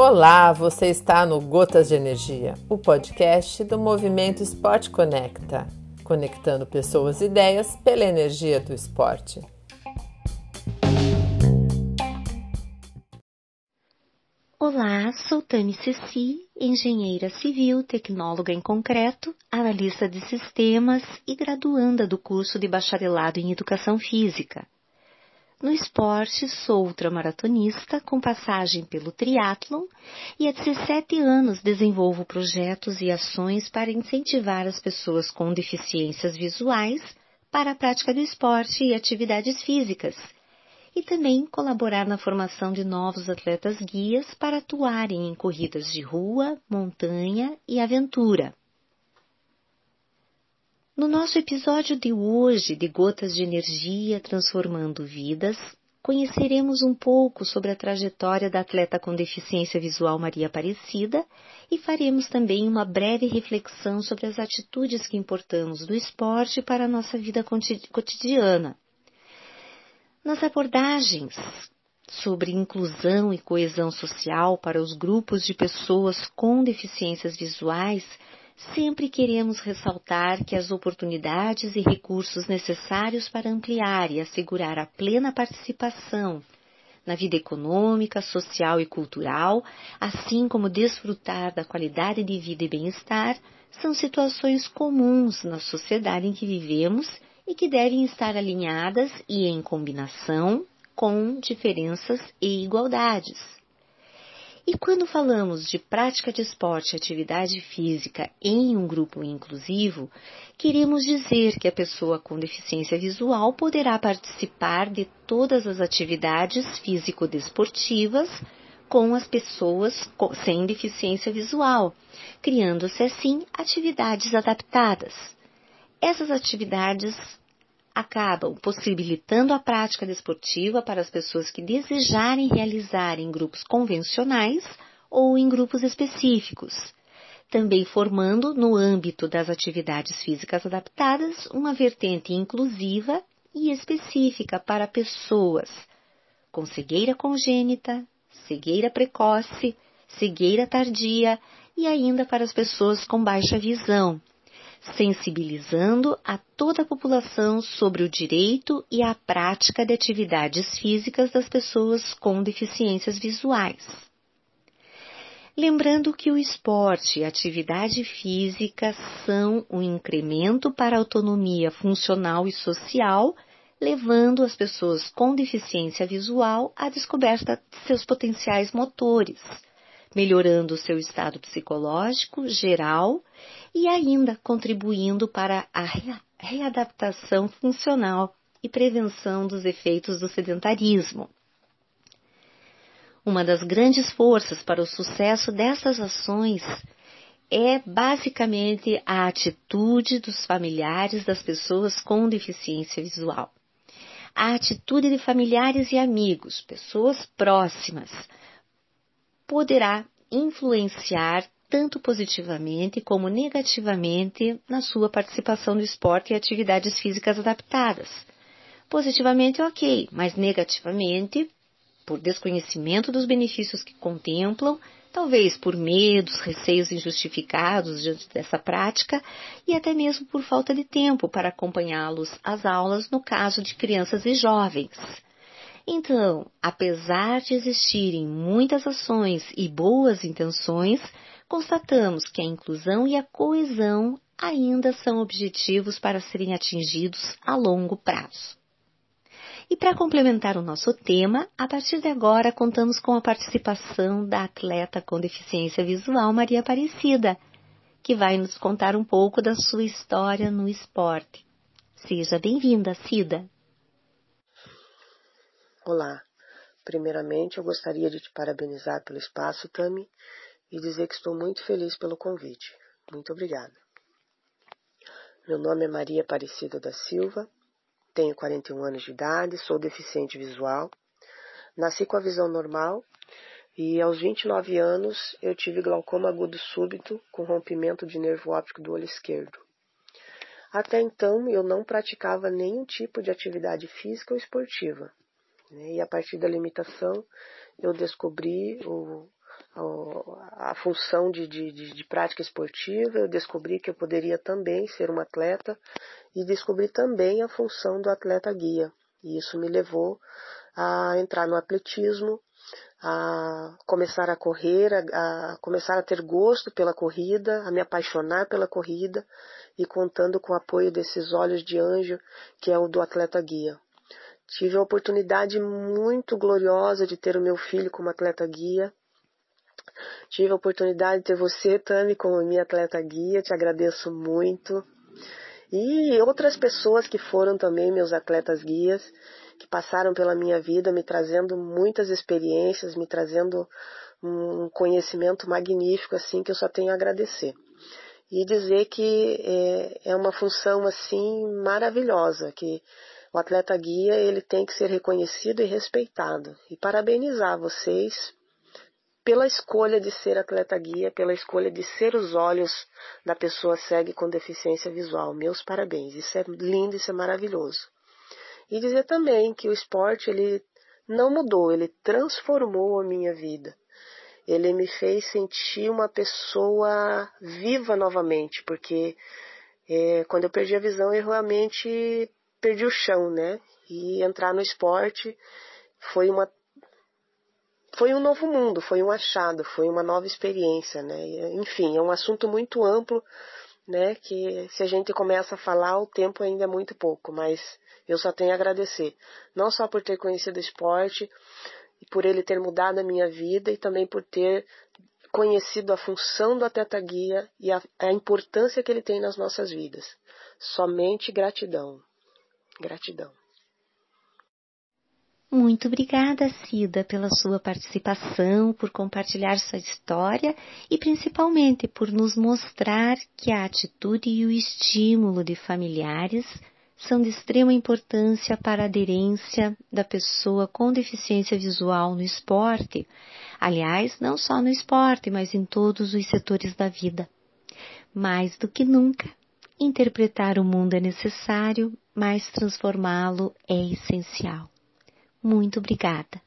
Olá, você está no Gotas de Energia, o podcast do movimento Esporte Conecta, conectando pessoas e ideias pela energia do esporte. Olá, sou Tami Ceci, engenheira civil, tecnóloga em concreto, analista de sistemas e graduanda do curso de bacharelado em educação física. No esporte, sou ultramaratonista com passagem pelo triatlon e há 17 anos desenvolvo projetos e ações para incentivar as pessoas com deficiências visuais para a prática do esporte e atividades físicas, e também colaborar na formação de novos atletas guias para atuarem em corridas de rua, montanha e aventura. No nosso episódio de hoje de Gotas de Energia Transformando Vidas, conheceremos um pouco sobre a trajetória da atleta com deficiência visual Maria Aparecida e faremos também uma breve reflexão sobre as atitudes que importamos do esporte para a nossa vida cotidiana. Nas abordagens sobre inclusão e coesão social para os grupos de pessoas com deficiências visuais, sempre queremos ressaltar que as oportunidades e recursos necessários para ampliar e assegurar a plena participação na vida econômica, social e cultural, assim como desfrutar da qualidade de vida e bem-estar, são situações comuns na sociedade em que vivemos e que devem estar alinhadas e em combinação com diferenças e igualdades. E quando falamos de prática de esporte e atividade física em um grupo inclusivo, queremos dizer que a pessoa com deficiência visual poderá participar de todas as atividades físico-desportivas com as pessoas sem deficiência visual, criando-se assim atividades adaptadas. Essas atividades acabam possibilitando a prática desportiva para as pessoas que desejarem realizar em grupos convencionais ou em grupos específicos, também formando, no âmbito das atividades físicas adaptadas, uma vertente inclusiva e específica para pessoas com cegueira congênita, cegueira precoce, cegueira tardia e ainda para as pessoas com baixa visão, sensibilizando a toda a população sobre o direito e a prática de atividades físicas das pessoas com deficiências visuais. Lembrando que o esporte e a atividade física são um incremento para a autonomia funcional e social, levando as pessoas com deficiência visual à descoberta de seus potenciais motores melhorando o seu estado psicológico geral e ainda contribuindo para a readaptação funcional e prevenção dos efeitos do sedentarismo. Uma das grandes forças para o sucesso dessas ações é basicamente a atitude dos familiares das pessoas com deficiência visual. A atitude de familiares e amigos, pessoas próximas, poderá influenciar tanto positivamente como negativamente na sua participação no esporte e atividades físicas adaptadas. Positivamente, ok, mas negativamente, por desconhecimento dos benefícios que contemplam, talvez por medos, receios injustificados diante dessa prática e até mesmo por falta de tempo para acompanhá-los às aulas no caso de crianças e jovens. Então, apesar de existirem muitas ações e boas intenções, constatamos que a inclusão e a coesão ainda são objetivos para serem atingidos a longo prazo. E para complementar o nosso tema, a partir de agora contamos com a participação da atleta com deficiência visual Maria Aparecida, que vai nos contar um pouco da sua história no esporte. Seja bem-vinda, Cida! Olá. Primeiramente, eu gostaria de te parabenizar pelo espaço, Tami, e dizer que estou muito feliz pelo convite. Muito obrigada. Meu nome é Maria Aparecida da Silva, tenho 41 anos de idade, sou deficiente visual. Nasci com a visão normal e aos 29 anos eu tive glaucoma agudo súbito com rompimento de nervo óptico do olho esquerdo. Até então eu não praticava nenhum tipo de atividade física ou esportiva. Né? E a partir da limitação eu descobri o, a, função de, de, de, prática esportiva, eu descobri que eu poderia também ser uma atleta e descobri também a função do atleta guia. E isso me levou a entrar no atletismo, a começar a correr, a, a, começar a ter gosto pela corrida, a me apaixonar pela corrida e contando com o apoio desses olhos de anjo que é o do atleta guia. Tive a oportunidade muito gloriosa de ter o meu filho como atleta guia. Tive a oportunidade de ter você, Tami, como minha atleta guia. Te agradeço muito. E outras pessoas que foram também meus atletas guias que passaram pela minha vida, me trazendo muitas experiências, me trazendo um conhecimento magnífico, assim, que eu só tenho a agradecer. E dizer que é, é uma função, assim, maravilhosa, que o atleta guia, ele tem que ser reconhecido e respeitado. E parabenizar vocês pela escolha de ser atleta guia, pela escolha de ser os olhos da pessoa cega com deficiência visual. Meus parabéns. Isso é lindo, isso é maravilhoso. E dizer também que o esporte ele não mudou, ele transformou a minha vida. Ele me fez sentir uma pessoa viva novamente, porque é, quando eu perdi a visão eu realmente perdi o chão, né? E entrar no esporte foi uma foi um novo mundo, foi um achado, foi uma nova experiência, né? Enfim, é um assunto muito amplo, né? Que se a gente começa a falar, o tempo ainda é muito pouco, mas eu só tenho a agradecer, não só por ter conhecido o esporte e por ele ter mudado a minha vida e também por ter conhecido a função do atleta guia e a, a importância que ele tem nas nossas vidas. Somente gratidão. Gratidão. Muito obrigada, Cida, pela sua participação, por compartilhar sua história e principalmente por nos mostrar que a atitude e o estímulo de familiares são de extrema importância para a aderência da pessoa com deficiência visual no esporte, aliás, não só no esporte, mas em todos os setores da vida. Mais do que nunca, interpretar o mundo é necessário, mas transformá-lo é essencial. Muito obrigada.